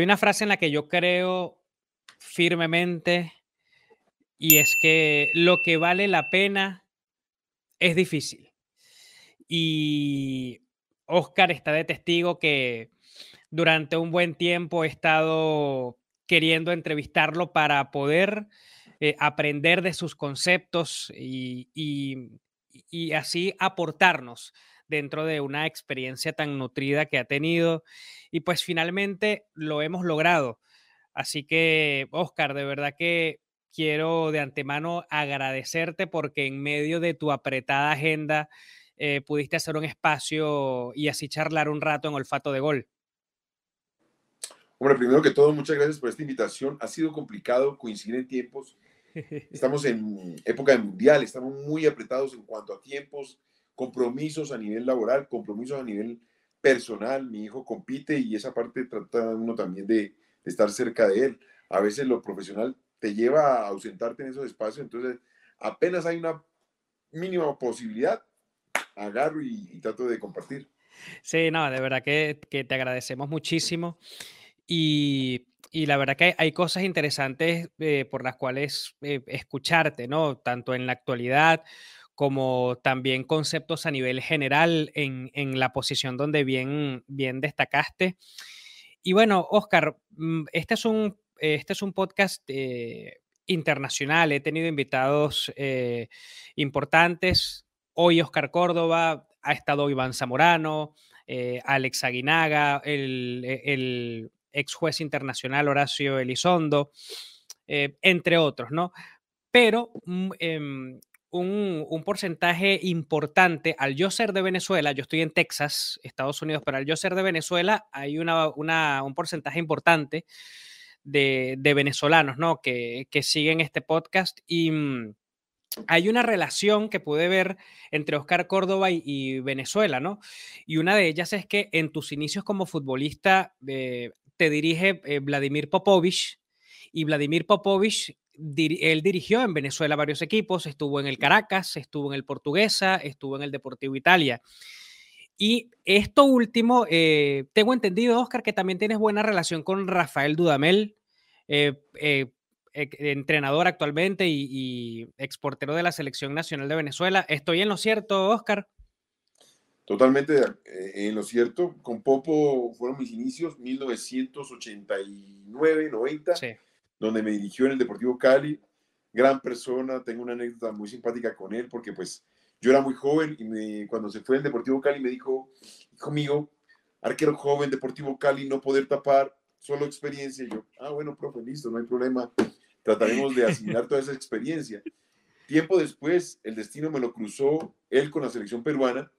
hay una frase en la que yo creo firmemente y es que lo que vale la pena es difícil. Y Oscar está de testigo que durante un buen tiempo he estado queriendo entrevistarlo para poder eh, aprender de sus conceptos y, y, así aportarnos dentro de una experiencia tan nutrida que ha tenido. Y pues finalmente lo hemos logrado. Así que, Oscar, de verdad que quiero de antemano agradecerte porque en medio de tu apretada agenda eh, pudiste hacer un espacio y así charlar un rato en olfato de gol. Hombre, primero que todo, muchas gracias por esta invitación. Ha sido complicado coincidir en tiempos. Estamos en época de mundial, estamos muy apretados en cuanto a tiempos, compromisos a nivel laboral, compromisos a nivel personal. Mi hijo compite y esa parte trata uno también de, estar cerca de él. A veces lo profesional te lleva a ausentarte en esos espacios. Entonces, apenas hay una mínima posibilidad, agarro y, trato de compartir. Sí, no, de verdad que, te agradecemos muchísimo. Y, la verdad que hay, cosas interesantes eh, por las cuales eh, escucharte, ¿no? Tanto en la actualidad como también conceptos a nivel general en, la posición donde bien, bien destacaste. Y bueno, Oscar, mm, este es un este es un podcast eh, internacional. He tenido invitados eh, importantes. Hoy Oscar Córdoba, ha estado Iván Zamorano, eh, Alex Aguinaga, el, ex juez internacional Horacio Elizondo, entre otros, ¿no? Pero un, porcentaje importante, al yo ser de Venezuela, yo estoy en Texas, Estados Unidos, pero al yo ser de Venezuela hay un porcentaje importante de, venezolanos, ¿no? Que, siguen este podcast y mm, hay una relación que pude ver entre Oscar Córdoba y, Venezuela, ¿no? Y una de ellas es que en tus inicios como futbolista eh, te dirige eh, Vladimir Popovich y Vladimir Popovich él dirigió en Venezuela varios equipos, estuvo en el Caracas, estuvo en el Portuguesa, estuvo en el Deportivo Italia. Y esto último, eh, tengo entendido, Oscar, que también tienes buena relación con Rafael Dudamel, eh, eh, entrenador actualmente y, exportero de la Selección Nacional de Venezuela. ¿Estoy en lo cierto, Oscar? Totalmente en lo cierto. Con Popo fueron mis inicios, 1989, 90, donde me dirigió en el Deportivo Cali. Gran persona, tengo una anécdota muy simpática con él porque pues yo era muy joven y cuando se fue al Deportivo Cali me dijo, hijo mío, arquero joven, Deportivo Cali, no poder tapar, solo experiencia. Y yo, ah, bueno, profe, listo, no hay problema. Trataremos de asimilar toda esa experiencia. Tiempo después, el destino me lo cruzó él con la selección peruana,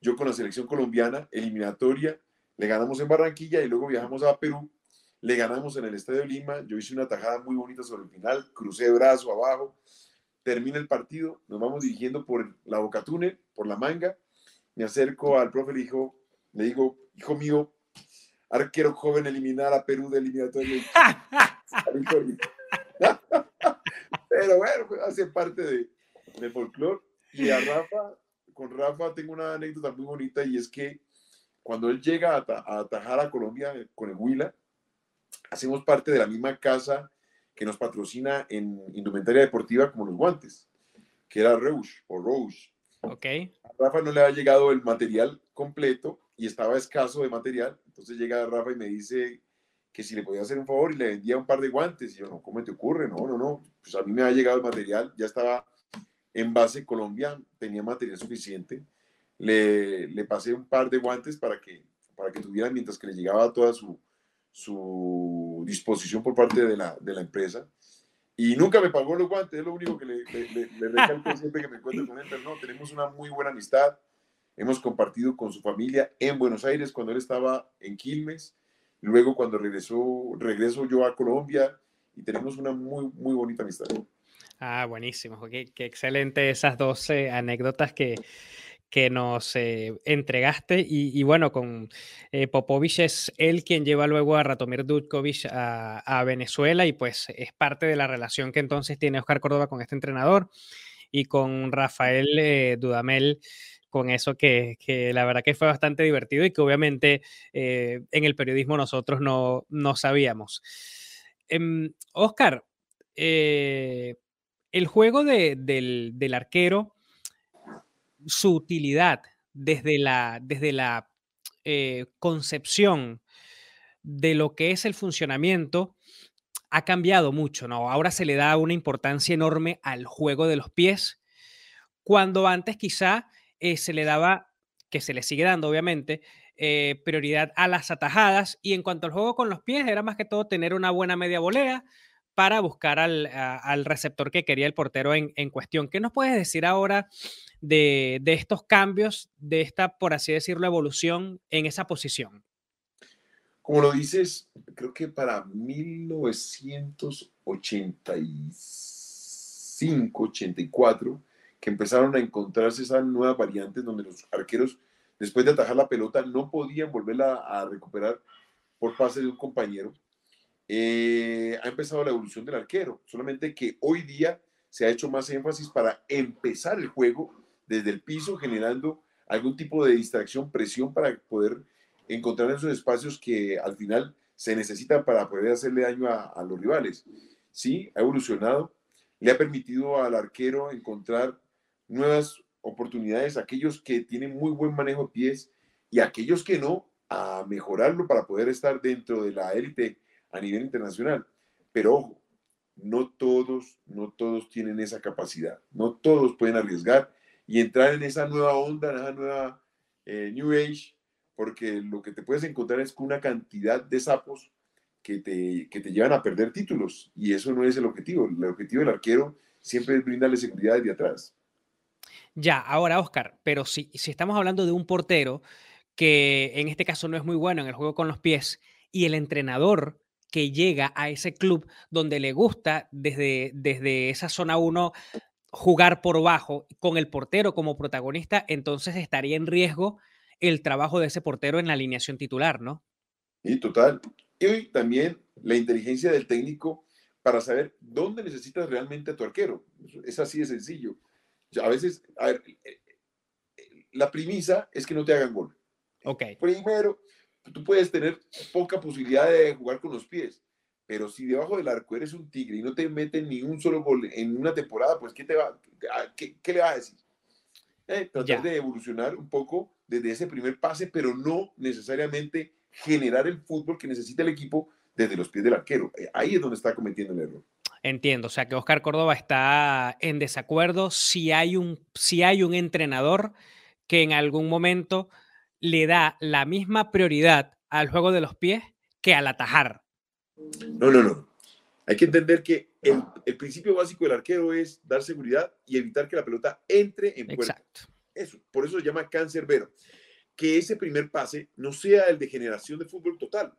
yo con la selección colombiana, eliminatoria, le ganamos en Barranquilla y luego viajamos a Perú, le ganamos en el Estadio Lima, yo hice una tajada muy bonita sobre el final, crucé brazo abajo, termina el partido, nos vamos dirigiendo por la Boca Túnel, por la manga, me acerco al profe, le, dijo, le digo, hijo mío, arquero joven eliminar a Perú de eliminatoria. Pero bueno, pues, hace parte de, del folclore. Y a Rafa, con Rafa tengo una anécdota muy bonita y es que cuando él llega a, atajar a Colombia con el Huila, hacemos parte de la misma casa que nos patrocina en indumentaria deportiva como los guantes, que era Rouge o Rouge. Ok. A Rafa no le ha llegado el material completo y estaba escaso de material. Entonces llega Rafa y me dice que si le podía hacer un favor y le vendía un par de guantes. Y yo, no, ¿cómo te ocurre? No, no, no. Pues a mí me ha llegado el material, ya estaba en base Colombia, tenía material suficiente. Le, le pasé un par de guantes para que, para que tuvieran mientras que le llegaba toda su, su disposición por parte de la, de la empresa. Y nunca me pagó los guantes, es lo único que le, le, recalco siempre que me encuentro con él, pero no, tenemos una muy buena amistad, hemos compartido con su familia en Buenos Aires cuando él estaba en Quilmes, luego cuando regresó, regreso yo a Colombia y tenemos una muy, muy bonita amistad. Ah, buenísimo, qué, qué excelente esas dos anécdotas que, que nos eh, entregaste. Y, bueno, con eh, Popovich es él quien lleva luego a Ratomir Dudkovic a, Venezuela y pues es parte de la relación que entonces tiene Oscar Córdoba con este entrenador y con Rafael eh, Dudamel con eso que, la verdad que fue bastante divertido y que obviamente en el periodismo nosotros no, no sabíamos. Oscar, em, el juego del, arquero, su utilidad desde la, desde la eh, concepción de lo que es el funcionamiento ha cambiado mucho, ¿no? Ahora se le da una importancia enorme al juego de los pies, cuando antes quizá eh, se le daba, que se le sigue dando obviamente, eh, prioridad a las atajadas y en cuanto al juego con los pies era más que todo tener una buena media volea para buscar al, receptor que quería el portero en, cuestión. ¿Qué nos puedes decir ahora de, de, estos cambios, de esta, por así decirlo, evolución en esa posición? Como lo dices, creo que para 1985, 84, que empezaron a encontrarse esas nuevas variantes donde los arqueros, después de atajar la pelota, no podían volverla a recuperar por pase de un compañero. Eh, ha empezado la evolución del arquero, solamente que hoy día se ha hecho más énfasis para empezar el juego desde el piso, generando algún tipo de distracción, presión para poder encontrar esos espacios que al final se necesitan para poder hacerle daño a, a los rivales. Sí, ha evolucionado, le ha permitido al arquero encontrar nuevas oportunidades, aquellos que tienen muy buen manejo de pies y aquellos que no, a mejorarlo para poder estar dentro de la élite a nivel internacional. Pero ojo, no todos, no todos tienen esa capacidad, no todos pueden arriesgar y entrar en esa nueva onda, en esa nueva eh, New Age, porque lo que te puedes encontrar es con una cantidad de sapos que te, que te llevan a perder títulos y eso no es el objetivo. El objetivo del arquero siempre es brindarle seguridad desde atrás. Ya, ahora Oscar, pero si, si estamos hablando de un portero que en este caso no es muy bueno en el juego con los pies y el entrenador que llega a ese club donde le gusta desde, desde esa zona 1 jugar por bajo con el portero como protagonista, entonces estaría en riesgo el trabajo de ese portero en la alineación titular, ¿no? Y total. Y también la inteligencia del técnico para saber dónde necesitas realmente a tu arquero. Es así de sencillo. A veces, a ver, eh, eh, la premisa es que no te hagan gol. Ok. Primero, tú puedes tener poca posibilidad de jugar con los pies, pero si debajo del arco eres un tigre y no te meten ni un solo gol en una temporada, pues ¿qué, te va, qué, qué le vas a decir? Eh, tratar de evolucionar un poco desde ese primer pase, pero no necesariamente generar el fútbol que necesita el equipo desde los pies del arquero. Ahí es donde está cometiendo el error. Entiendo, o sea que Oscar Córdoba está en desacuerdo si hay un, si hay un entrenador que en algún momento le da la misma prioridad al juego de los pies que al atajar. No, no, no. Hay que entender que el, el principio básico del arquero es dar seguridad y evitar que la pelota entre en puerta. Exacto. Eso, por eso se llama cáncer vero. Que ese primer pase no sea el de generación de fútbol total.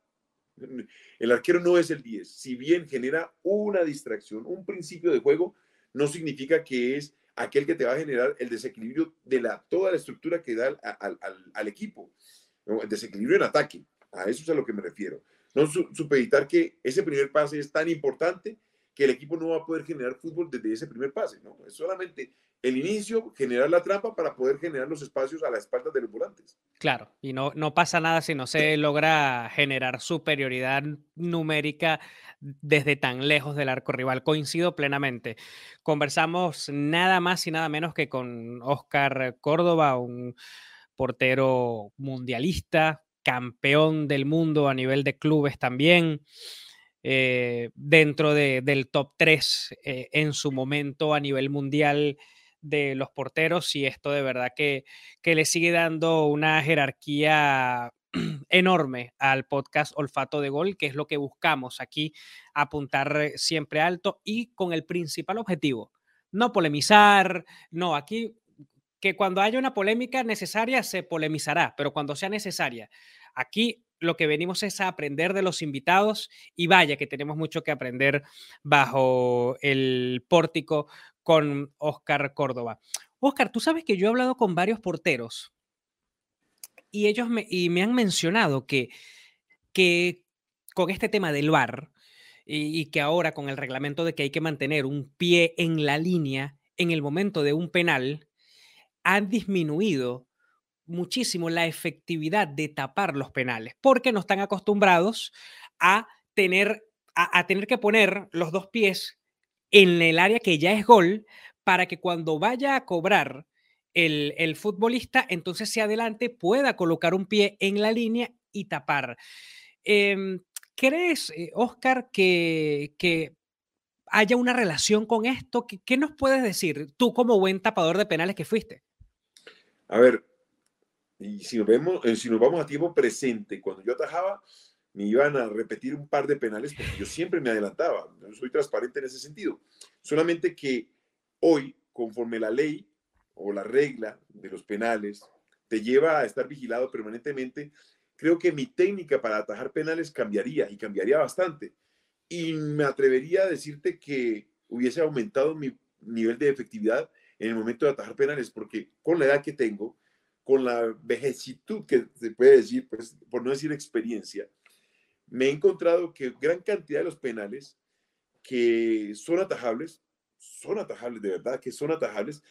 El arquero no es el 10. Si bien genera una distracción, un principio de juego, no significa que es aquel que te va a generar el desequilibrio de la, toda la estructura que da al, equipo. El desequilibrio en ataque. A eso es a lo que me refiero. No supeditar que ese primer pase es tan importante que el equipo no va a poder generar fútbol desde ese primer pase. No, es solamente el inicio, generar la trampa para poder generar los espacios a la espalda de los volantes. Claro, y no, no pasa nada si no se logra generar superioridad numérica desde tan lejos del arco rival. Coincido plenamente. Conversamos nada más y nada menos que con Oscar Córdoba, un portero mundialista, campeón del mundo a nivel de clubes también. Eh, dentro del top 3 eh, en su momento a nivel mundial de los porteros y esto de verdad que, que le sigue dando una jerarquía enorme al podcast Olfato de Gol, que es lo que buscamos aquí, apuntar siempre alto y con el principal objetivo, no polemizar, no, aquí que cuando haya una polémica necesaria se polemizará, pero cuando sea necesaria, aquí lo que venimos es a aprender de los invitados y vaya que tenemos mucho que aprender bajo el pórtico con Oscar Córdoba. Oscar, tú sabes que yo he hablado con varios porteros y ellos me, y me han mencionado que, que con este tema del VAR y, y que ahora con el reglamento de que hay que mantener un pie en la línea en el momento de un penal, han disminuido muchísimo la efectividad de tapar los penales, porque no están acostumbrados a tener, a, tener que poner los dos pies en el área que ya es gol para que cuando vaya a cobrar el, futbolista, entonces se adelante pueda colocar un pie en la línea y tapar. Em, ¿Crees, eh, Oscar, que, que, haya una relación con esto? ¿Qué, ¿Qué, nos puedes decir tú como buen tapador de penales que fuiste? A ver, y si nos, vemos, eh, si nos vamos a tiempo presente, cuando yo atajaba, me iban a repetir un par de penales porque yo siempre me adelantaba. Yo soy transparente en ese sentido. Solamente que hoy, conforme la ley o la regla de los penales te lleva a estar vigilado permanentemente, creo que mi técnica para atajar penales cambiaría y cambiaría bastante. Y me atrevería a decirte que hubiese aumentado mi nivel de efectividad en el momento de atajar penales, porque con la edad que tengo, con la vejecitud que se puede decir, pues, por no decir experiencia, me he encontrado que gran cantidad de los penales que son atajables, son atajables, de verdad que son atajables.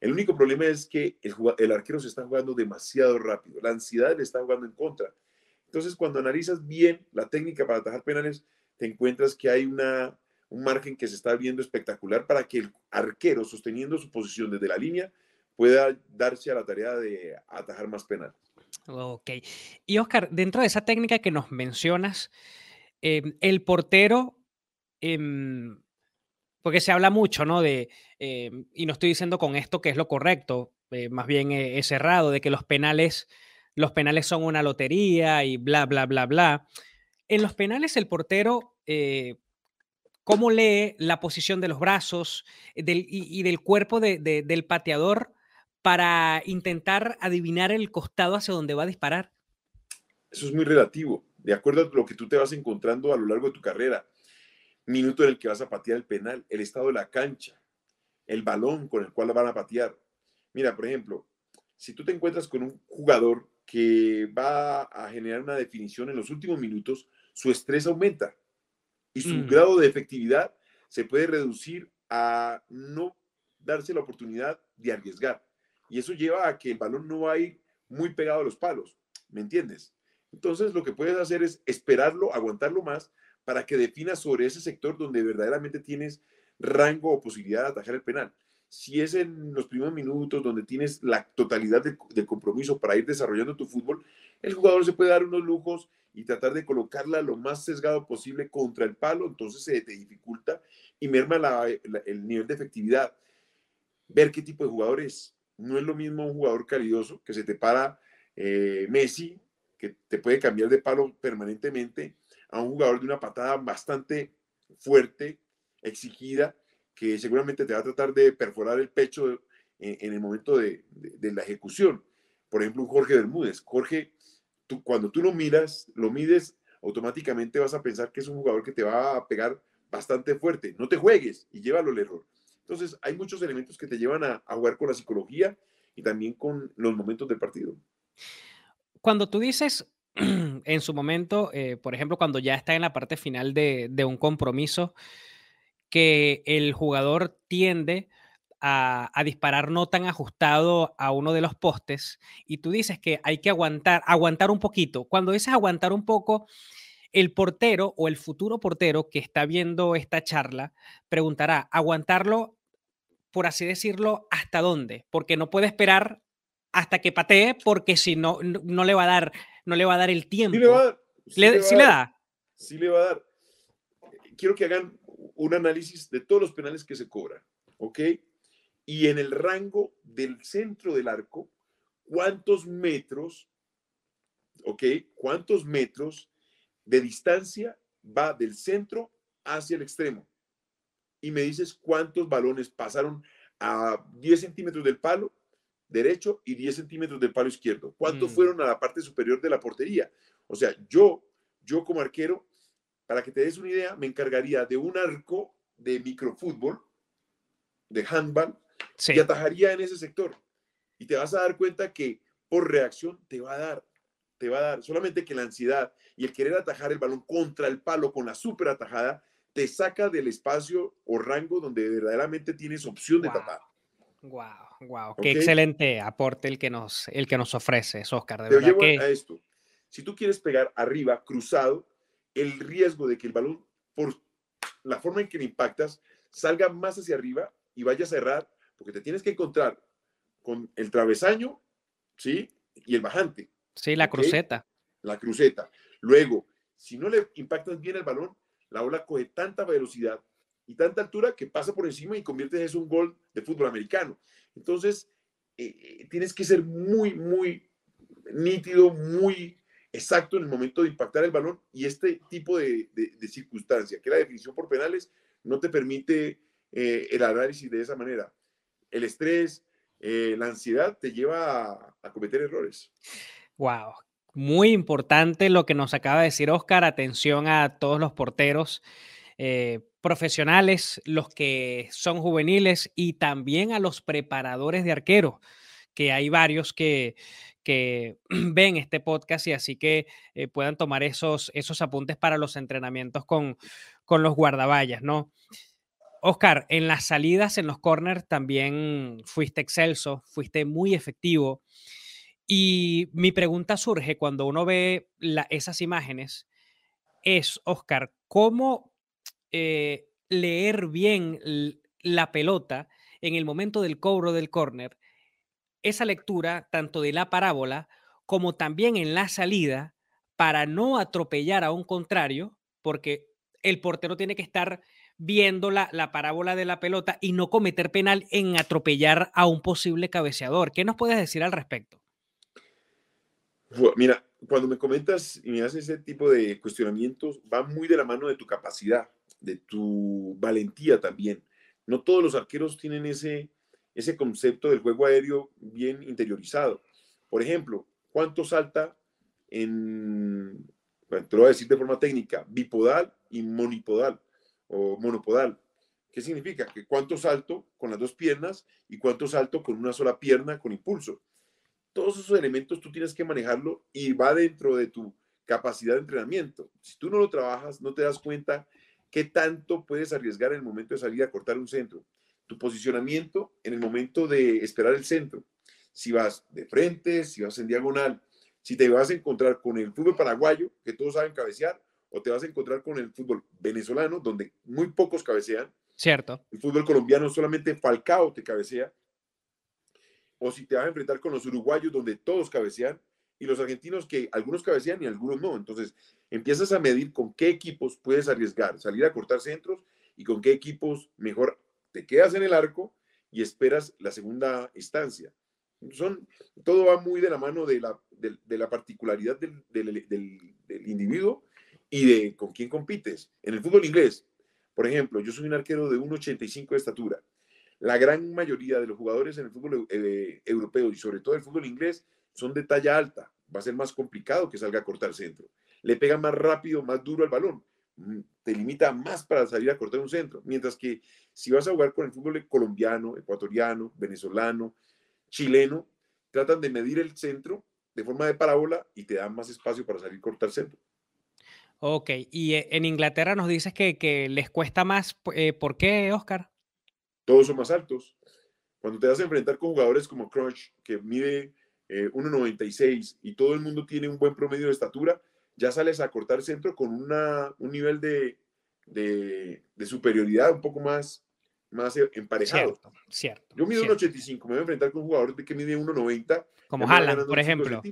El único problema es que el, el arquero se está jugando demasiado rápido, la ansiedad le está jugando en contra. Entonces, cuando analizas bien la técnica para atajar penales, te encuentras que hay una, un margen que se está viendo espectacular para que el arquero, sosteniendo su posición desde la línea, pueda darse a la tarea de atajar más penal. Ok. Y Oscar, dentro de esa técnica que nos mencionas, em, el portero, em, porque se habla mucho, ¿no? De, em, y no estoy diciendo con esto que es lo correcto, eh, más bien es errado, de que los penales, los penales son una lotería y bla, bla, bla, bla. En los penales el portero eh, cómo lee la posición de los brazos y, del cuerpo del pateador para intentar adivinar el costado hacia donde va a disparar? Eso es muy relativo, de acuerdo a lo que tú te vas encontrando a lo largo de tu carrera. Minuto en el que vas a patear el penal, el estado de la cancha, el balón con el cual van a patear. Mira, por ejemplo, si tú te encuentras con un jugador que va a generar una definición en los últimos minutos, su estrés aumenta y su mm. grado de efectividad se puede reducir a no darse la oportunidad de arriesgar. Y eso lleva a que el balón no va a ir muy pegado a los palos, ¿me entiendes? Entonces lo que puedes hacer es esperarlo, aguantarlo más para que definas sobre ese sector donde verdaderamente tienes rango o posibilidad de atajar el penal. Si es en los primeros minutos donde tienes la totalidad de, compromiso para ir desarrollando tu fútbol, el jugador se puede dar unos lujos y tratar de colocarla lo más sesgado posible contra el palo, entonces se te dificulta y merma el nivel de efectividad. Ver qué tipo de jugador es. No es lo mismo un jugador calidoso que se te para eh, Messi, que te puede cambiar de palo permanentemente, a un jugador de una patada bastante fuerte, exigida, que seguramente te va a tratar de perforar el pecho en, el momento de, la ejecución. Por ejemplo, Jorge Bermúdez. Jorge, tú, cuando tú lo miras, lo mides, automáticamente vas a pensar que es un jugador que te va a pegar bastante fuerte. No te juegues y llévalo al error. Entonces, hay muchos elementos que te llevan a, jugar con la psicología y también con los momentos del partido. Cuando tú dices en su momento, eh, por ejemplo, cuando ya está en la parte final de, un compromiso, que el jugador tiende a, a, disparar no tan ajustado a uno de los postes y tú dices que hay que aguantar, aguantar un poquito. Cuando dices aguantar un poco, el portero o el futuro portero que está viendo esta charla preguntará, ¿aguantarlo por así decirlo, hasta dónde, porque no puede esperar hasta que patee, porque si no, no, le va a dar, no le va a dar el tiempo. Sí le, va a dar. Sí le, da. Sí le va a dar. Quiero que hagan un análisis de todos los penales que se cobran, ¿ok? Y en el rango del centro del arco, ¿cuántos metros, ¿ok? ¿Cuántos metros de distancia va del centro hacia el extremo? y me dices cuántos balones pasaron a 10 centímetros del palo derecho y 10 centímetros del palo izquierdo. ¿Cuántos mm. fueron a la parte superior de la portería? O sea, yo, yo como arquero, para que te des una idea, me encargaría de un arco de microfútbol, de handball, y atajaría en ese sector. Y te vas a dar cuenta que por reacción te va a dar, te va a dar. Solamente que la ansiedad y el querer atajar el balón contra el palo con la súper atajada te saca del espacio o rango donde verdaderamente tienes opción de tapar. Wow. wow. Qué excelente aporte el que nos, el que nos ofrece, Oscar. De Te llevo a esto. Si tú quieres pegar arriba, cruzado, el riesgo de que el balón, por la forma en que le impactas, salga más hacia arriba y vaya a cerrar, porque te tienes que encontrar con el travesaño, ¿sí? Y el bajante. Sí, la cruceta. La cruceta. Luego, si no le impactas bien el balón, la ola coge tanta velocidad y tanta altura que pasa por encima y convierte eso en un gol de fútbol americano. Entonces, eh, eh, tienes que ser muy, muy nítido, muy exacto en el momento de impactar el balón y este tipo de, circunstancia, que la definición por penales, no te permite eh, el análisis de esa manera. El estrés, la ansiedad te lleva a, a cometer errores. Wow, muy importante lo que nos acaba de decir Oscar. Atención a todos los porteros eh, profesionales, los que son juveniles y también a los preparadores de arqueros, que hay varios que, que ven este podcast y así que eh, puedan tomar esos, esos apuntes para los entrenamientos con, con los guardaballas, ¿no? Oscar, en las salidas, en los corners, también fuiste excelso, fuiste muy efectivo. Y mi pregunta surge cuando uno ve esas imágenes, es, Oscar, ¿cómo eh, leer bien la pelota en el momento del cobro del córner? Esa lectura, tanto de la parábola como también en la salida, para no atropellar a un contrario, porque el portero tiene que estar viendo la, la, parábola de la pelota y no cometer penal en atropellar a un posible cabeceador. ¿Qué nos puedes decir al respecto? Mira, cuando me comentas y me haces ese tipo de cuestionamientos, va muy de la mano de tu capacidad, de tu valentía también. No todos los arqueros tienen ese, ese concepto del juego aéreo bien interiorizado. Por ejemplo, ¿cuánto salta en, te lo voy a decir de forma técnica, bipodal y monipodal o monopodal? ¿Qué significa? Que cuánto salto con las dos piernas y cuánto salto con una sola pierna con impulso todos esos elementos tú tienes que manejarlo y va dentro de tu capacidad de entrenamiento. Si tú no lo trabajas, no te das cuenta qué tanto puedes arriesgar en el momento de salir a cortar un centro. Tu posicionamiento en el momento de esperar el centro. Si vas de frente, si vas en diagonal, si te vas a encontrar con el fútbol paraguayo, que todos saben cabecear, o te vas a encontrar con el fútbol venezolano, donde muy pocos cabecean. Cierto. El fútbol colombiano solamente Falcao te cabecea o si te vas a enfrentar con los uruguayos donde todos cabecean y los argentinos que algunos cabecean y algunos no. Entonces empiezas a medir con qué equipos puedes arriesgar, salir a cortar centros y con qué equipos mejor te quedas en el arco y esperas la segunda instancia. Son, todo va muy de la mano de la, de, la particularidad del, del, individuo y de con quién compites. En el fútbol inglés, por ejemplo, yo soy un arquero de 1,85 de estatura la gran mayoría de los jugadores en el fútbol eh, europeo y sobre todo el fútbol inglés son de talla alta. Va a ser más complicado que salga a cortar centro. Le pega más rápido, más duro al balón. Mm, te limita más para salir a cortar un centro. Mientras que si vas a jugar con el fútbol colombiano, ecuatoriano, venezolano, chileno, tratan de medir el centro de forma de parábola y te dan más espacio para salir a cortar centro. Ok, y eh, en Inglaterra nos dices que, les cuesta más. Eh, ¿Por qué, Oscar? todos son más altos. Cuando te vas a enfrentar con jugadores como Crunch, que mide 1,96 eh, y todo el mundo tiene un buen promedio de estatura, ya sales a cortar centro con una, un nivel de, de, superioridad un poco más, más eh, emparejado. Cierto, Yo mido 1,85, me voy a enfrentar con un jugador que mide 1,90. Como Haaland, por ejemplo.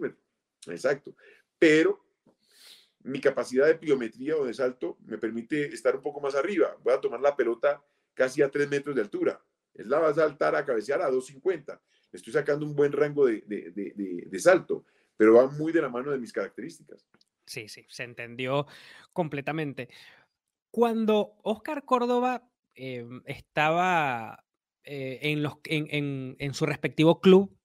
Exacto. Pero mi capacidad de pliometría o de salto me permite estar un poco más arriba. Voy a tomar la pelota casi a 3 metros de altura. Es la va a saltar a cabecear a 2.50. Estoy sacando un buen rango de, de, salto, pero va muy de la mano de mis características. Sí, sí, se entendió completamente. Cuando Oscar Córdoba em, estaba eh, en, su respectivo club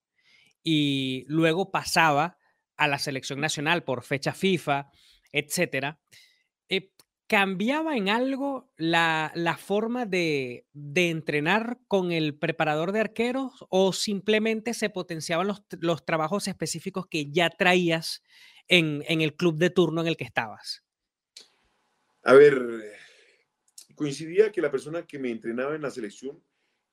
y luego pasaba a la selección nacional por fecha FIFA, etcétera, ¿Cambiaba en algo la, forma de, entrenar con el preparador de arqueros o simplemente se potenciaban los, trabajos específicos que ya traías en, el club de turno en el que estabas? A ver, coincidía que la persona que me entrenaba en la selección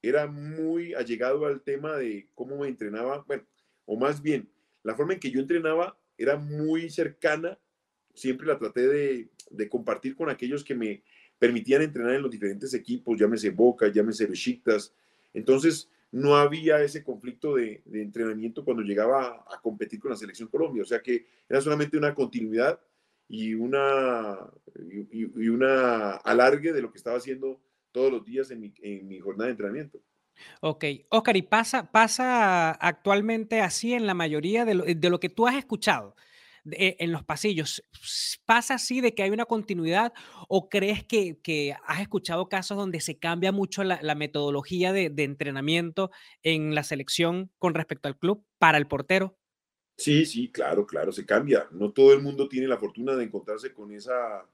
era muy allegado al tema de cómo me entrenaba, bueno, o más bien, la forma en que yo entrenaba era muy cercana, siempre la traté de, de compartir con aquellos que me permitían entrenar en los diferentes equipos, llámese Boca, llámese Besiktas. Entonces, no había ese conflicto de, entrenamiento cuando llegaba a, competir con la selección Colombia. O sea que era solamente una continuidad y una, y, una alargue de lo que estaba haciendo todos los días en mi, en mi jornada de entrenamiento. Ok, Oscar, ¿y pasa, pasa actualmente así en la mayoría de lo, de lo que tú has escuchado? Eh, en los pasillos, ¿pasa así de que hay una continuidad o crees que, que has escuchado casos donde se cambia mucho la, metodología de, de, entrenamiento en la selección con respecto al club para el portero? Sí, sí, claro, claro, se cambia. No todo el mundo tiene la fortuna de encontrarse con esa,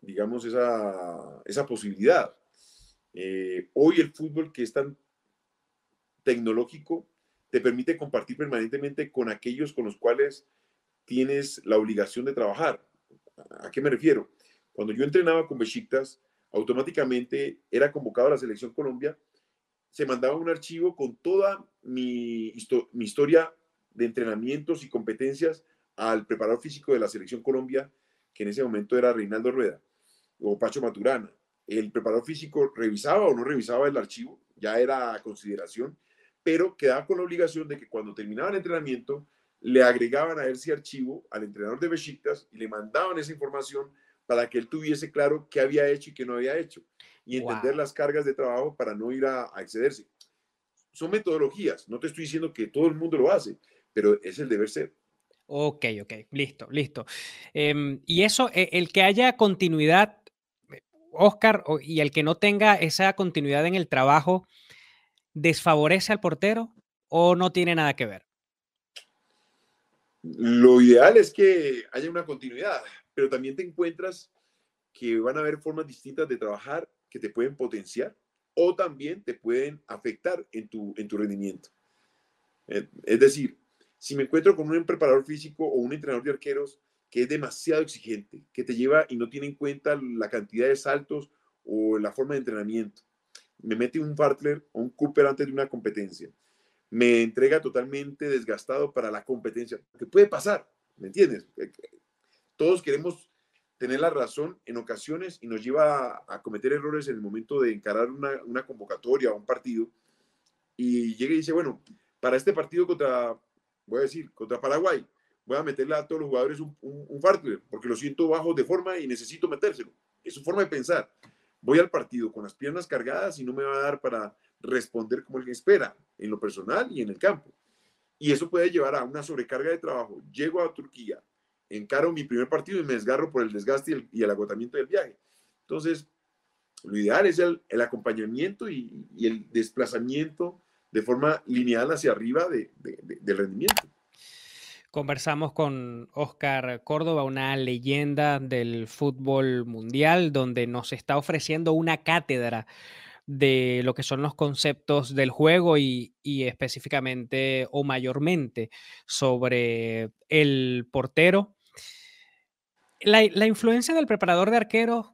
digamos, esa, esa posibilidad. Eh, hoy el fútbol que es tan tecnológico te permite compartir permanentemente con aquellos con los cuales tienes la obligación de trabajar. ¿A qué me refiero? Cuando yo entrenaba con Besiktas, automáticamente era convocado a la selección Colombia, se mandaba un archivo con toda mi, historia de entrenamientos y competencias al preparador físico de la selección Colombia, que en ese momento era Reinaldo Rueda o Pacho Maturana el preparador físico revisaba o no revisaba el archivo, ya era a consideración, pero quedaba con la obligación de que cuando terminaba el entrenamiento le agregaban a ese archivo al entrenador de Besiktas y le mandaban esa información para que él tuviese claro qué había hecho y qué no había hecho y entender wow. las cargas de trabajo para no ir a, a, excederse. Son metodologías, no te estoy diciendo que todo el mundo lo hace, pero es el deber ser. Ok, ok, listo, listo. Eh, y eso, e, el que haya continuidad Oscar, y el que no tenga esa continuidad en el trabajo, ¿desfavorece al portero o no tiene nada que ver? Lo ideal es que haya una continuidad, pero también te encuentras que van a haber formas distintas de trabajar que te pueden potenciar o también te pueden afectar en tu, en tu rendimiento. Eh, es decir, si me encuentro con un preparador físico o un entrenador de arqueros que es demasiado exigente, que te lleva y no tiene en cuenta la cantidad de saltos o la forma de entrenamiento. Me mete un Fartler o un Cooper antes de una competencia. Me entrega totalmente desgastado para la competencia. Que puede pasar, ¿me entiendes? Eh, todos queremos tener la razón en ocasiones y nos lleva a, cometer errores en el momento de encarar una, convocatoria o un partido. Y llega y dice, bueno, para este partido contra, voy a decir, contra Paraguay, voy a meterle a todos los jugadores un, un, un porque lo siento bajo de forma y necesito metérselo. Es su forma de pensar. Voy al partido con las piernas cargadas y no me va a dar para responder como él espera, en lo personal y en el campo. Y eso puede llevar a una sobrecarga de trabajo. Llego a Turquía, encaro mi primer partido y me desgarro por el desgaste y el, agotamiento del viaje. Entonces, lo ideal es el, el acompañamiento y, el desplazamiento de forma lineal hacia arriba de, del rendimiento. Conversamos con Oscar Córdoba, una leyenda del fútbol mundial, donde nos está ofreciendo una cátedra de lo que son los conceptos del juego y, específicamente o mayormente sobre el portero. La, influencia del preparador de arqueros,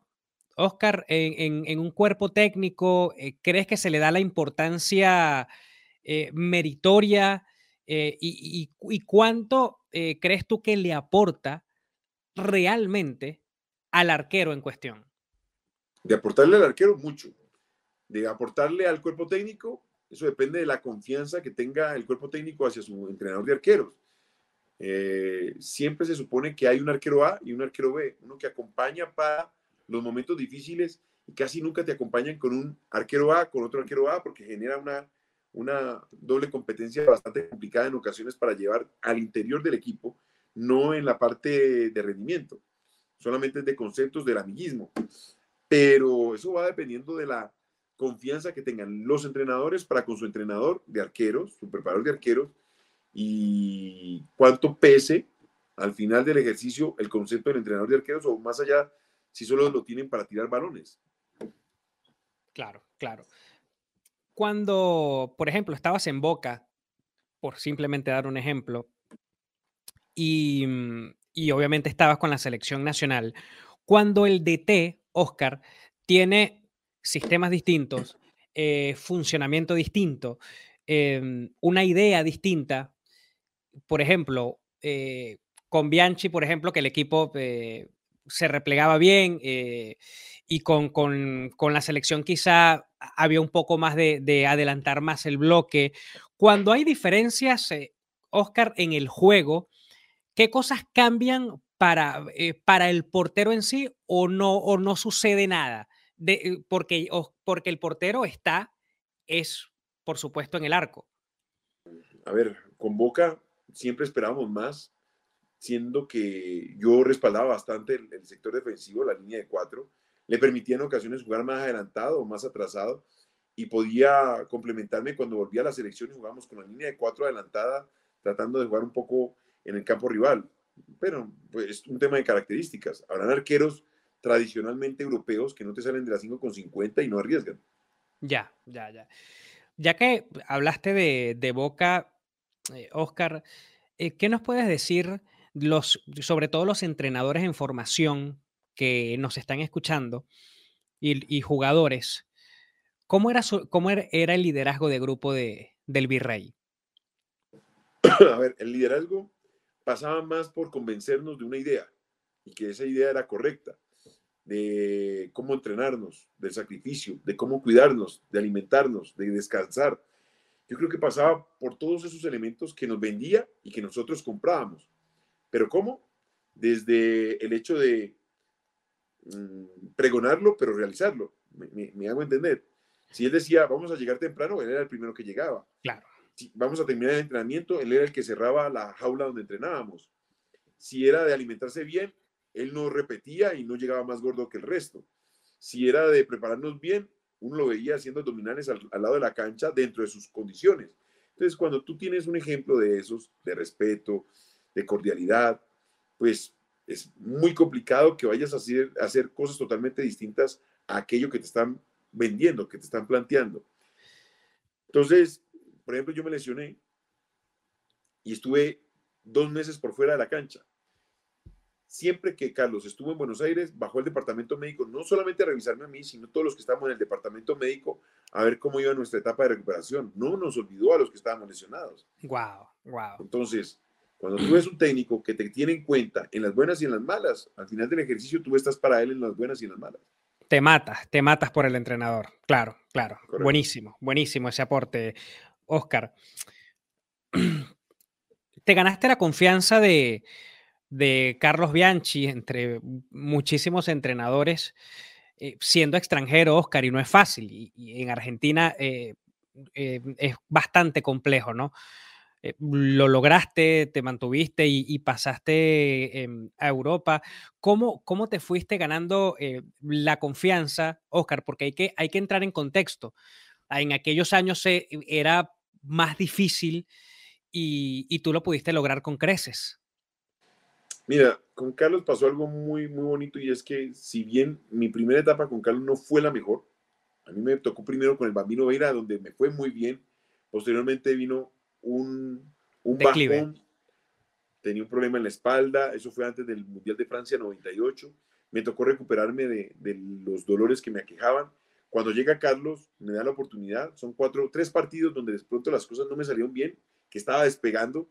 Oscar, en un cuerpo técnico, eh, ¿crees que se le da la importancia eh, meritoria? Eh, y, cuánto eh, crees tú que le aporta realmente al arquero en cuestión? De aportarle al arquero mucho. De aportarle al cuerpo técnico, eso depende de la confianza que tenga el cuerpo técnico hacia su entrenador de arqueros. Eh, siempre se supone que hay un arquero A y un arquero B, uno que acompaña para los momentos difíciles y casi nunca te acompañan con un arquero A, con otro arquero A, porque genera una una doble competencia bastante complicada en ocasiones para llevar al interior del equipo, no en la parte de rendimiento, solamente de conceptos del amiguismo. Pero eso va dependiendo de la confianza que tengan los entrenadores para con su entrenador de arqueros, su preparador de arqueros, y cuánto pese al final del ejercicio el concepto del entrenador de arqueros o más allá si solo lo tienen para tirar balones. Claro, claro cuando, por ejemplo, estabas en Boca, por simplemente dar un ejemplo, y, mm, obviamente estabas con la selección nacional, cuando el DT, Oscar, tiene sistemas distintos, eh, funcionamiento distinto, em, una idea distinta. Por ejemplo, eh, con Bianchi, por ejemplo, que el equipo se replegaba bien y con, con, con, la selección quizá había un poco más de, de, adelantar más el bloque. Cuando hay diferencias, Oscar, en el juego, ¿qué cosas cambian para, eh, para el portero en sí o no, o no sucede nada? De, eh, porque, porque el portero está, es, por supuesto, en el arco. A ver, con Boca siempre esperábamos más, siendo que yo respaldaba bastante el, sector defensivo, la línea de cuatro, le permitía en ocasiones jugar más adelantado o más atrasado y podía complementarme cuando volvía a la selección y jugamos con la línea de cuatro adelantada, tratando de jugar un poco en el campo rival pero pues, es un tema de características. Habrán arqueros tradicionalmente europeos que no te salen de las 5,50 y no arriesgan. Ya, ya, ya. Ya que hablaste de, Boca, eh, Oscar, eh, ¿qué nos puedes decir los, sobre todo los entrenadores en formación que nos están escuchando y, jugadores? ¿Cómo era, cómo era el liderazgo de grupo de, del Virrey? A ver, el liderazgo pasaba más por convencernos de una idea y que esa idea era correcta, de cómo entrenarnos, del sacrificio, de cómo cuidarnos, de alimentarnos, de descansar. Yo creo que pasaba por todos esos elementos que nos vendía y que nosotros comprábamos. ¿Pero cómo? Desde el hecho de mm, pregonarlo, pero realizarlo. Me, me, hago entender. Si él decía, vamos a llegar temprano, él era el primero que llegaba. Claro vamos a terminar el entrenamiento, él era el que cerraba la jaula donde entrenábamos. Si era de alimentarse bien, él no repetía y no llegaba más gordo que el resto. Si era de prepararnos bien, uno lo veía haciendo abdominales al, lado de la cancha dentro de sus condiciones. Entonces, cuando tú tienes un ejemplo de esos, de respeto, de cordialidad, pues es muy complicado que vayas a hacer, a hacer cosas totalmente distintas a aquello que te están vendiendo, que te están planteando. Entonces, por ejemplo, yo me lesioné y estuve dos meses por fuera de la cancha. Siempre que Carlos estuvo en Buenos Aires, bajó el departamento médico, no solamente a revisarme a mí, sino todos los que estábamos en el departamento médico a ver cómo iba nuestra etapa de recuperación. No nos olvidó a los que estábamos lesionados. Wow, wow. Entonces, cuando tú ves un técnico que te tiene en cuenta en las buenas y en las malas, al final del ejercicio tú estás para él en las buenas y en las malas. Te matas, te matas por el entrenador. Claro, claro. Buenísimo, buenísimo ese aporte. Oscar, te ganaste la confianza de, Carlos Bianchi entre muchísimos entrenadores, eh, siendo extranjero, Oscar, y no es fácil. Y, en Argentina eh, eh, es bastante complejo, ¿no? Lo lograste, te mantuviste y, pasaste em, a Europa. ¿Cómo, ¿Cómo, te fuiste ganando la confianza, Oscar? Porque hay que, hay que entrar en contexto. En aquellos años era más difícil y, tú lo pudiste lograr con creces. Mira, con Carlos pasó algo muy, muy bonito y es que si bien mi primera etapa con Carlos no fue la mejor, a mí me tocó primero con el Bambino Veira, donde me fue muy bien. Posteriormente vino un, un bajón, tenía un problema en la espalda, eso fue antes del Mundial de Francia 98. Me tocó recuperarme de, de los dolores que me aquejaban. Cuando llega Carlos, me da la oportunidad, son cuatro, tres partidos donde de pronto las cosas no me salieron bien, que estaba despegando,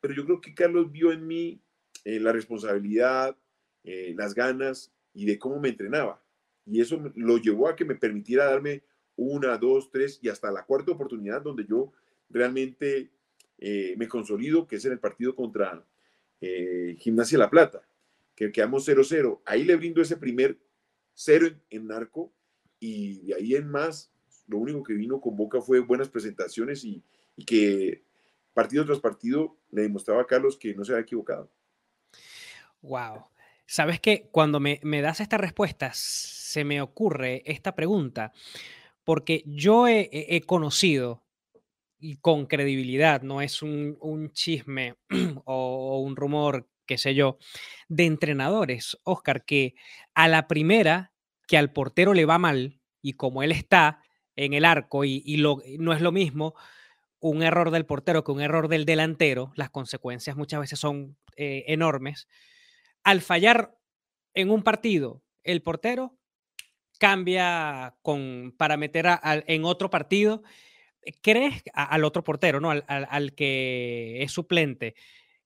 pero yo creo que Carlos vio en mí eh, la responsabilidad, eh, las ganas y de cómo me entrenaba. Y eso lo llevó a que me permitiera darme una, dos, tres y hasta la cuarta oportunidad donde yo realmente eh, me consolido, que es en el partido contra Gimnasia La Plata, que quedamos 0-0. Ahí le brindo ese primer cero en, narco y de ahí en más, lo único que vino con Boca fue buenas presentaciones y, que partido tras partido le demostraba a Carlos que no se había equivocado. Wow. Sabes que cuando me, das esta respuesta, se me ocurre esta pregunta, porque yo he, conocido y con credibilidad, no es un, chisme o, un rumor, qué sé yo, de entrenadores, Oscar, que a la primera que al portero le va mal y como él está en el arco y, no es lo mismo un error del portero que un error del delantero, las consecuencias muchas veces son eh, enormes. Al fallar en un partido el portero, cambia con, para meter en otro partido. ¿Crees al otro portero, ¿no? Al, que es suplente?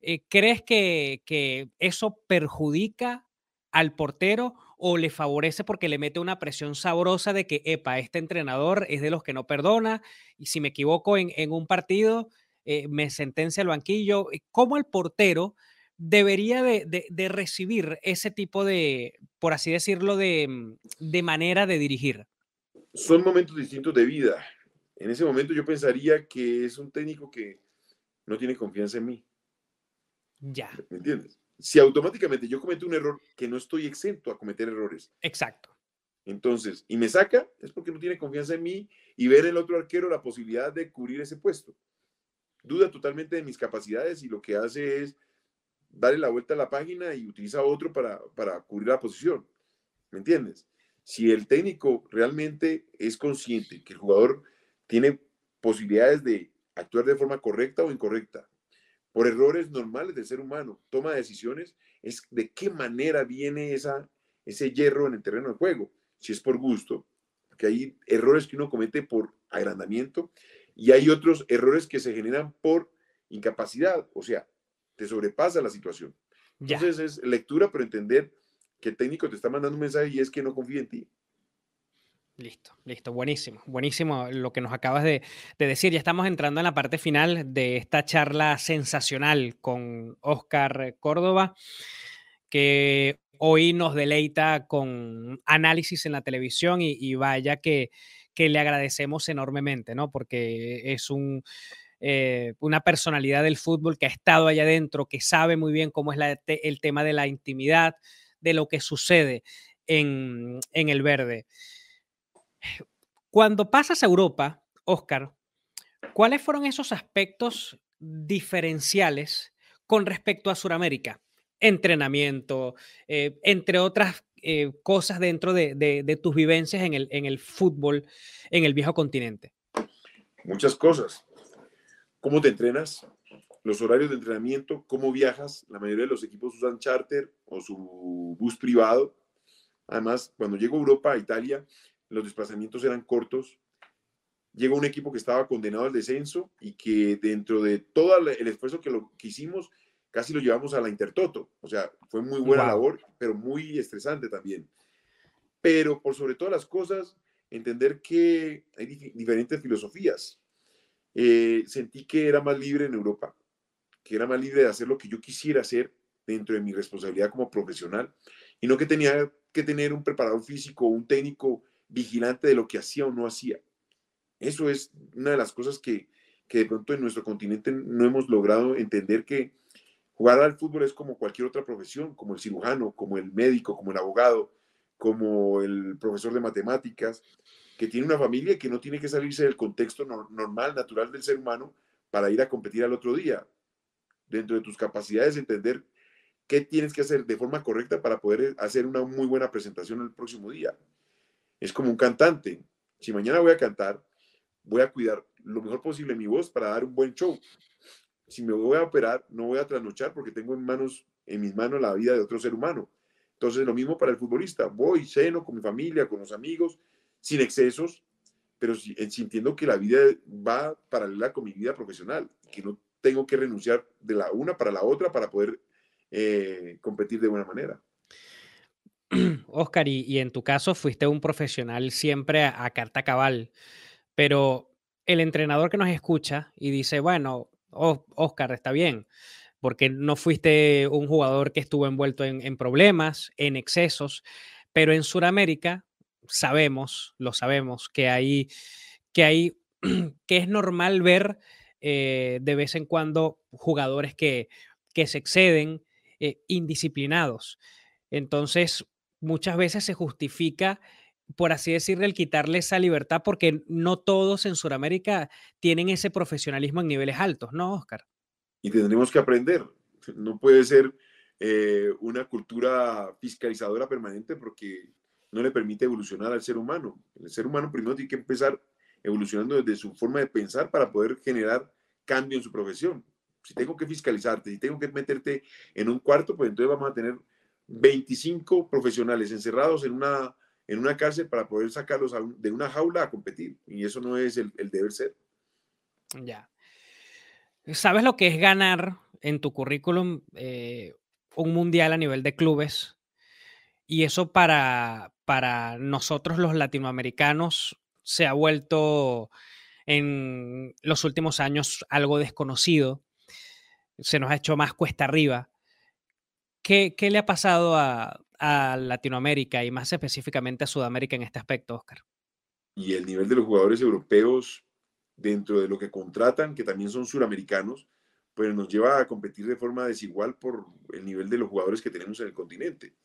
Eh, ¿Crees que, que eso perjudica al portero o le favorece porque le mete una presión sabrosa de que, epa, este entrenador es de los que no perdona y si me equivoco en, un partido, eh, me sentencia al banquillo. ¿Cómo el portero debería de, recibir ese tipo de, por así decirlo, de, mm, de manera de dirigir? Son momentos distintos de vida. En ese momento yo pensaría que es un técnico que no tiene confianza en mí. Ya. ¿Me entiendes? si automáticamente yo cometo un error, que no estoy exento a cometer errores. Exacto. Entonces, y me saca, es porque no tiene confianza en mí y ver el otro arquero la posibilidad de cubrir ese puesto. Duda totalmente de mis capacidades y lo que hace es darle la vuelta a la página y utiliza otro para, para cubrir la posición. ¿Me entiendes? Si el técnico realmente es consciente que el jugador tiene posibilidades de actuar de forma correcta o incorrecta, por errores normales del ser humano, toma decisiones, es de qué manera viene esa, ese hierro en el terreno de juego. Si es por gusto, que hay errores que uno comete por agrandamiento y hay otros errores que se generan por incapacidad, o sea, te sobrepasa la situación. Entonces es lectura, pero entender que el técnico te está mandando un mensaje y es que no confía en ti. Listo, listo, buenísimo, buenísimo lo que nos acabas de, decir. Ya estamos entrando en la parte final de esta charla sensacional con Oscar Córdoba, que hoy nos deleita con análisis en la televisión y, vaya que, le agradecemos enormemente, ¿no? Porque es eh, una personalidad del fútbol que ha estado allá adentro, que sabe muy bien cómo es el tema de la intimidad, de lo que sucede en el verde. Cuando pasas a Europa, Oscar, ¿cuáles fueron esos aspectos diferenciales con respecto a Sudamérica? Entrenamiento, eh, entre otras eh, cosas dentro de, tus vivencias en el, en el fútbol en el viejo continente. Muchas cosas. ¿Cómo te entrenas? Los horarios de entrenamiento, cómo viajas. La mayoría de los equipos usan charter o su bus privado. Además, cuando llego a Europa, a Italia, los desplazamientos eran cortos. Llegó un equipo que estaba condenado al descenso y que dentro de todo el esfuerzo que, lo, que hicimos, casi lo llevamos a la Intertoto. O sea, fue muy buena labor, pero muy estresante también. Pero por sobre todas las cosas, entender que hay diferentes filosofías. Eh, sentí que era más libre en Europa, que era más libre de hacer lo que yo quisiera hacer dentro de mi responsabilidad como profesional y no que tenía que tener un preparador físico un técnico vigilante de lo que hacía o no hacía. Eso es una de las cosas que, que de pronto en nuestro continente no hemos logrado entender que jugar al fútbol es como cualquier otra profesión, como el cirujano, como el médico, como el abogado, como el profesor de matemáticas, que tiene una familia que no tiene que salirse del contexto normal, natural del ser humano para ir a competir al otro día. Dentro de tus capacidades, entender qué tienes que hacer de forma correcta para poder hacer una muy buena presentación el próximo día. Es como un cantante. Si mañana voy a cantar, voy a cuidar lo mejor posible mi voz para dar un buen show. Si me voy a operar, no voy a trasnochar porque tengo en manos, en mis manos la vida de otro ser humano. Entonces, lo mismo para el futbolista. Voy, ceno con mi familia, con los amigos, sin excesos, pero sintiendo que la vida va paralela con mi vida profesional, que no tengo que renunciar de la una para la otra para poder eh, competir de buena manera. Oscar, y, en tu caso fuiste un profesional siempre a, carta cabal, pero el entrenador que nos escucha y dice, bueno, Oscar, está bien, porque no fuiste un jugador que estuvo envuelto en, problemas, en excesos, pero en Sudamérica sabemos, lo sabemos, que hay, que que es normal ver eh, de vez en cuando jugadores que, que se exceden, eh, indisciplinados. Entonces, muchas veces se justifica, por así decirlo, el quitarle esa libertad porque no todos en Sudamérica tienen ese profesionalismo en niveles altos, ¿no, Oscar? Y tendremos que aprender. No puede ser eh, una cultura fiscalizadora permanente porque no le permite evolucionar al ser humano. El ser humano primero tiene que empezar evolucionando desde su forma de pensar para poder generar cambio en su profesión. Si tengo que fiscalizarte, si tengo que meterte en un cuarto, pues entonces vamos a tener 25 profesionales encerrados en una en una cárcel para poder sacarlos de una jaula a competir. Y eso no es el, deber ser. Ya. ¿Sabes lo que es ganar en tu currículum eh, un mundial a nivel de clubes? Y eso para, para nosotros los latinoamericanos se ha vuelto en los últimos años algo desconocido. Se nos ha hecho más cuesta arriba. ¿Qué, qué le ha pasado a, a Latinoamérica y más específicamente a Sudamérica en este aspecto, Oscar? Y el nivel de los jugadores europeos dentro de lo que contratan, que también son suramericanos, pues nos lleva a competir de forma desigual por el nivel de los jugadores que tenemos en el continente.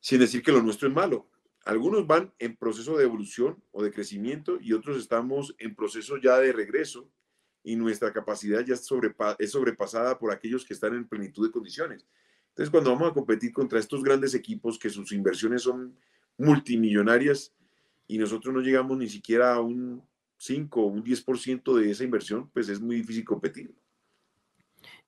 Sin decir que lo nuestro es malo. Algunos van en proceso de evolución o de crecimiento y otros estamos en proceso ya de regreso y nuestra capacidad ya es, es sobrepasada por aquellos que están en plenitud de condiciones. Entonces, cuando vamos a competir contra estos grandes equipos que sus inversiones son multimillonarias y nosotros no llegamos ni siquiera a un 5 o un 10% de esa inversión, pues es muy difícil competir.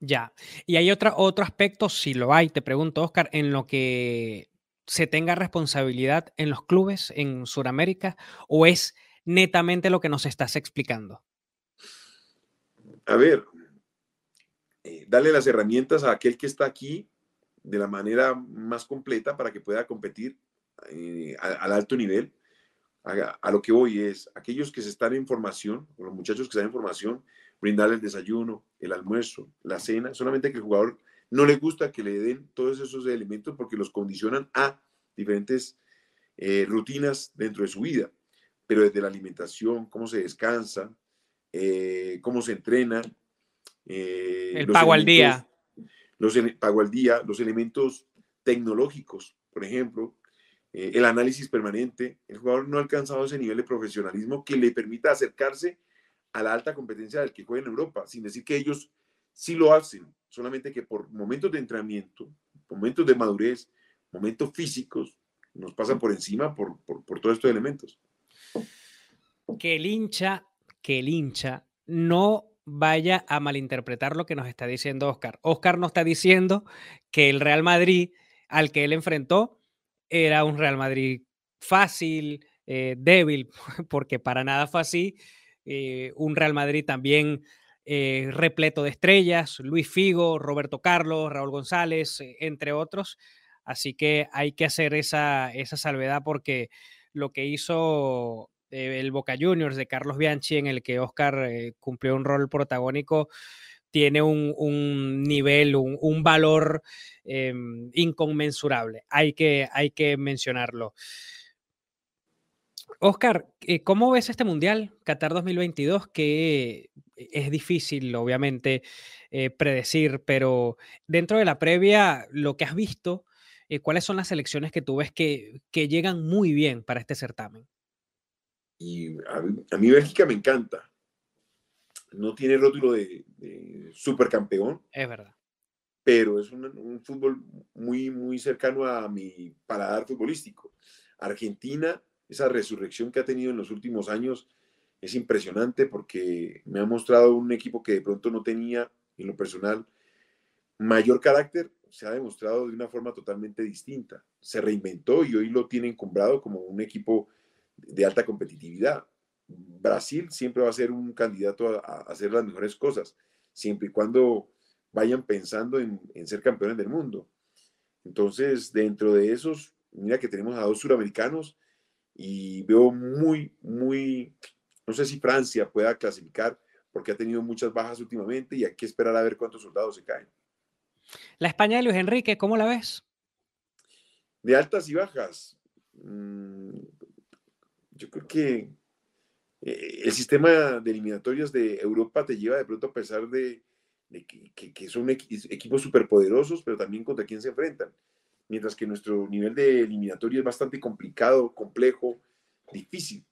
Ya. Y hay otra, otro aspecto, si lo hay, te pregunto, Oscar, en lo que se tenga responsabilidad en los clubes en Sudamérica o es netamente lo que nos estás explicando? A ver, eh, dale las herramientas a aquel que está aquí de la manera más completa para que pueda competir eh, al alto nivel. A, lo que voy es, aquellos que se están en formación, los muchachos que están en formación, brindarle el desayuno, el almuerzo, la cena, solamente que el jugador no le gusta que le den todos esos elementos porque los condicionan a diferentes eh, rutinas dentro de su vida, pero desde la alimentación, cómo se descansa, eh, cómo se entrena. el pago al día los pago al día, los elementos tecnológicos, por ejemplo, eh, el análisis permanente. El jugador no ha alcanzado ese nivel de profesionalismo que le permita acercarse a la alta competencia del que juega en Europa, sin decir que ellos sí lo hacen, solamente que por momentos de entrenamiento, momentos de madurez, momentos físicos, nos pasan por encima por, por, por todos estos elementos. Que el hincha, que el hincha no vaya a malinterpretar lo que nos está diciendo Oscar. Oscar no está diciendo que el Real Madrid al que él enfrentó era un Real Madrid fácil, eh, débil, porque para nada fue así. Eh, un Real Madrid también eh, repleto de estrellas, Luis Figo, Roberto Carlos, Raúl González, entre otros. Así que hay que hacer esa, esa salvedad porque lo que hizo eh, el Boca Juniors de Carlos Bianchi, en el que Oscar eh, cumplió un rol protagónico, tiene un, nivel, un, valor em, inconmensurable. Hay que, hay que mencionarlo. Oscar, eh, ¿cómo ves este Mundial Qatar 2022? Que es difícil, obviamente, predecir, pero dentro de la previa, lo que has visto, ¿cuáles son las selecciones que tú ves que llegan muy bien para este certamen? Y a, mí Bélgica me encanta. No tiene rótulo de, supercampeón. Es verdad. Pero es un, fútbol muy, muy cercano a mi paladar futbolístico. Argentina, esa resurrección que ha tenido en los últimos años es impresionante porque me ha mostrado un equipo que de pronto no tenía, en lo personal, mayor carácter, se ha demostrado de una forma totalmente distinta. Se reinventó y hoy lo tiene encumbrado como un equipo de alta competitividad. Brasil siempre va a ser un candidato a, hacer las mejores cosas, siempre y cuando vayan pensando en, ser campeones del mundo. Entonces, dentro de esos, mira que tenemos a dos suramericanos y veo muy, muy, no sé si Francia pueda clasificar porque ha tenido muchas bajas últimamente y hay que esperar a ver cuántos soldados se caen. La España de Luis Enrique, ¿cómo la ves? De altas y bajas. Mm, yo creo que eh, el sistema de eliminatorias de Europa te lleva de pronto a pesar de, que, son equipos superpoderosos, pero también contra quién se enfrentan. Mientras que nuestro nivel de eliminatoria es bastante complicado, complejo, difícil.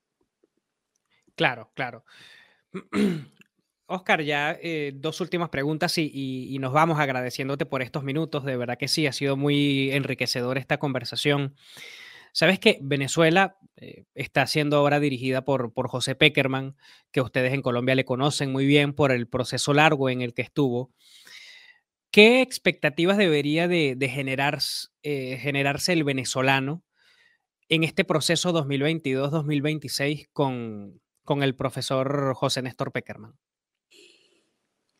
Claro, claro. Oscar, ya eh, dos últimas preguntas y, nos vamos agradeciéndote por estos minutos. De verdad que sí, ha sido muy enriquecedor esta conversación. Sabes que Venezuela eh, está siendo ahora dirigida por, por José Peckerman, que ustedes en Colombia le conocen muy bien por el proceso largo en el que estuvo. ¿Qué expectativas debería de, generar, eh, generarse el venezolano en este proceso 2022-2026 con, con el profesor José Néstor Peckerman?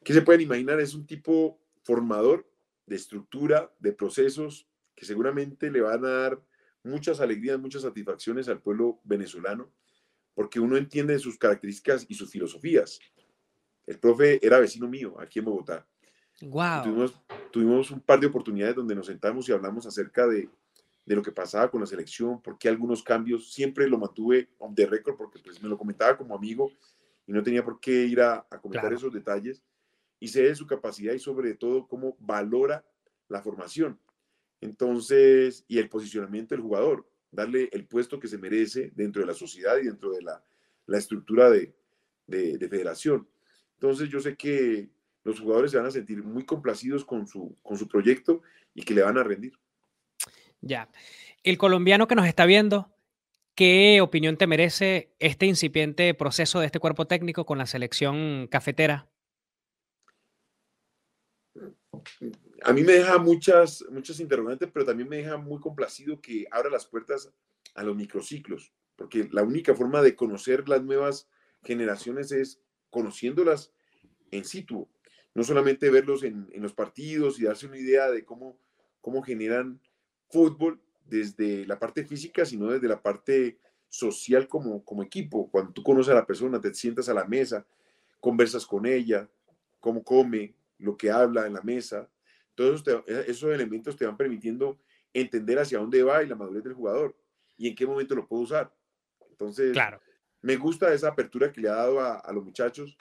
¿Qué se pueden imaginar? Es un tipo formador de estructura, de procesos, que seguramente le van a dar muchas alegrías, muchas satisfacciones al pueblo venezolano, porque uno entiende sus características y sus filosofías. El profe era vecino mío aquí en Bogotá. Wow. Tuvimos, tuvimos, un par de oportunidades donde nos sentamos y hablamos acerca de, de lo que pasaba con la selección, por qué algunos cambios, siempre lo mantuve on the record porque pues me lo comentaba como amigo y no tenía por qué ir a, a comentar claro. esos detalles. Y sé de su capacidad y sobre todo cómo valora la formación. Entonces, y el posicionamiento del jugador, darle el puesto que se merece dentro de la sociedad y dentro de la, la estructura de, de, de, federación. Entonces, yo sé que los jugadores se van a sentir muy complacidos con su, con su proyecto y que le van a rendir. Ya. El colombiano que nos está viendo, ¿qué opinión te merece este incipiente proceso de este cuerpo técnico con la selección cafetera? A mí me deja muchas, muchas interrogantes, pero también me deja muy complacido que abra las puertas a los microciclos, porque la única forma de conocer las nuevas generaciones es conociéndolas en situ, no solamente verlos en, en los partidos y darse una idea de cómo, cómo generan fútbol desde la parte física, sino desde la parte social como, como equipo. Cuando tú conoces a la persona, te sientas a la mesa, conversas con ella, cómo come, lo que habla en la mesa, todos esos, elementos te van permitiendo entender hacia dónde va y la madurez del jugador y en qué momento lo puedo usar. Entonces, claro. me gusta esa apertura que le ha dado a, a los muchachos.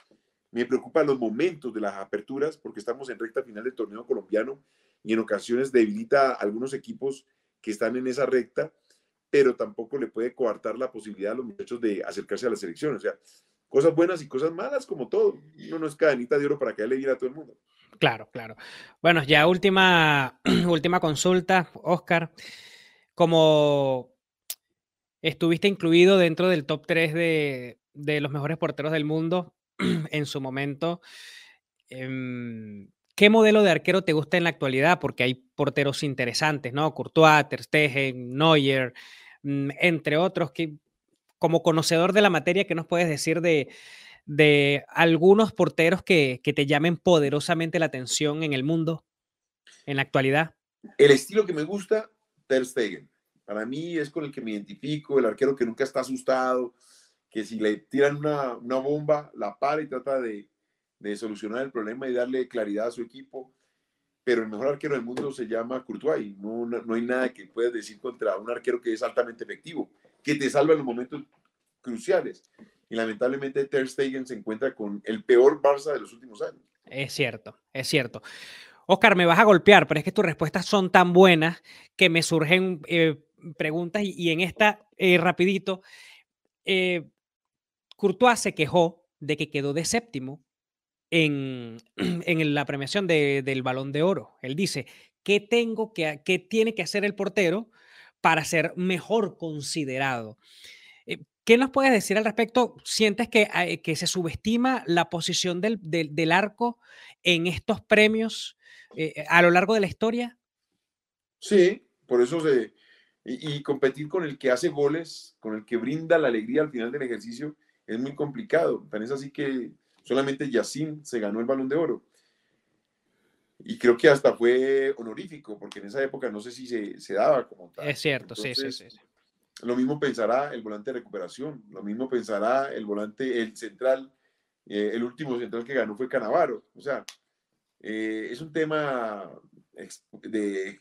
Me preocupan los momentos de las aperturas porque estamos en recta final del torneo colombiano y en ocasiones debilita a algunos equipos que están en esa recta, pero tampoco le puede coartar la posibilidad a los muchachos de acercarse a la selección. O sea, cosas buenas y cosas malas como todo. Uno no es cadenita de oro para que le bien a todo el mundo. Claro, claro. Bueno, ya última, última consulta, Oscar. Como estuviste incluido dentro del top 3 de, de los mejores porteros del mundo en su momento, eh, ¿Qué modelo de arquero te gusta en la actualidad? Porque hay porteros interesantes, ¿no? Courtois, Ter Stegen, Neuer, mm, entre otros. Que, como conocedor de la materia, ¿qué nos puedes decir de, de algunos porteros que, que, te llamen poderosamente la atención en el mundo, en la actualidad? El estilo que me gusta, Ter Stegen. Para mí es con el que me identifico, el arquero que nunca está asustado, que si le tiran una, una bomba, la para y trata de, de solucionar el problema y darle claridad a su equipo. Pero el mejor arquero del mundo se llama Courtois y no, no, no hay nada que puedas decir contra un arquero que es altamente efectivo, que te salva en los momentos cruciales. Y lamentablemente Ter Stegen se encuentra con el peor Barça de los últimos años. Es cierto, es cierto. Oscar, me vas a golpear, pero es que tus respuestas son tan buenas que me surgen eh, preguntas y, en esta, eh, rapidito, eh, Courtois se quejó de que quedó de séptimo en, en la premiación de, del balón de oro. Él dice, ¿qué, tengo que, ¿qué tiene que hacer el portero para ser mejor considerado? Eh, ¿Qué nos puedes decir al respecto? ¿Sientes que, eh, que se subestima la posición del, del, del, arco en estos premios eh, a lo largo de la historia? Sí, por eso se... Y, y, competir con el que hace goles, con el que brinda la alegría al final del ejercicio, es muy complicado. Tan es así que Solamente Yacine se ganó el balón de oro. Y creo que hasta fue honorífico, porque en esa época no sé si se, se daba como tal. Es cierto, Entonces, sí, sí, sí. Lo mismo pensará el volante de recuperación, lo mismo pensará el volante, el central, eh, el último central que ganó fue Canavaro. O sea, eh, es un tema de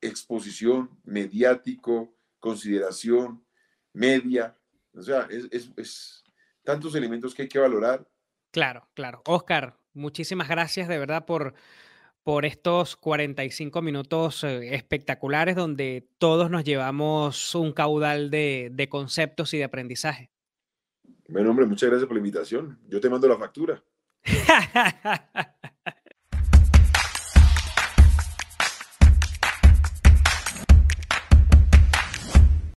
exposición, mediático, consideración, media. O sea, es, es tantos elementos que hay que valorar Claro, claro. Oscar, muchísimas gracias de verdad por, por estos 45 minutos eh, espectaculares donde todos nos llevamos un caudal de, de conceptos y de aprendizaje. Bueno, hombre, muchas gracias por la invitación. Yo te mando la factura.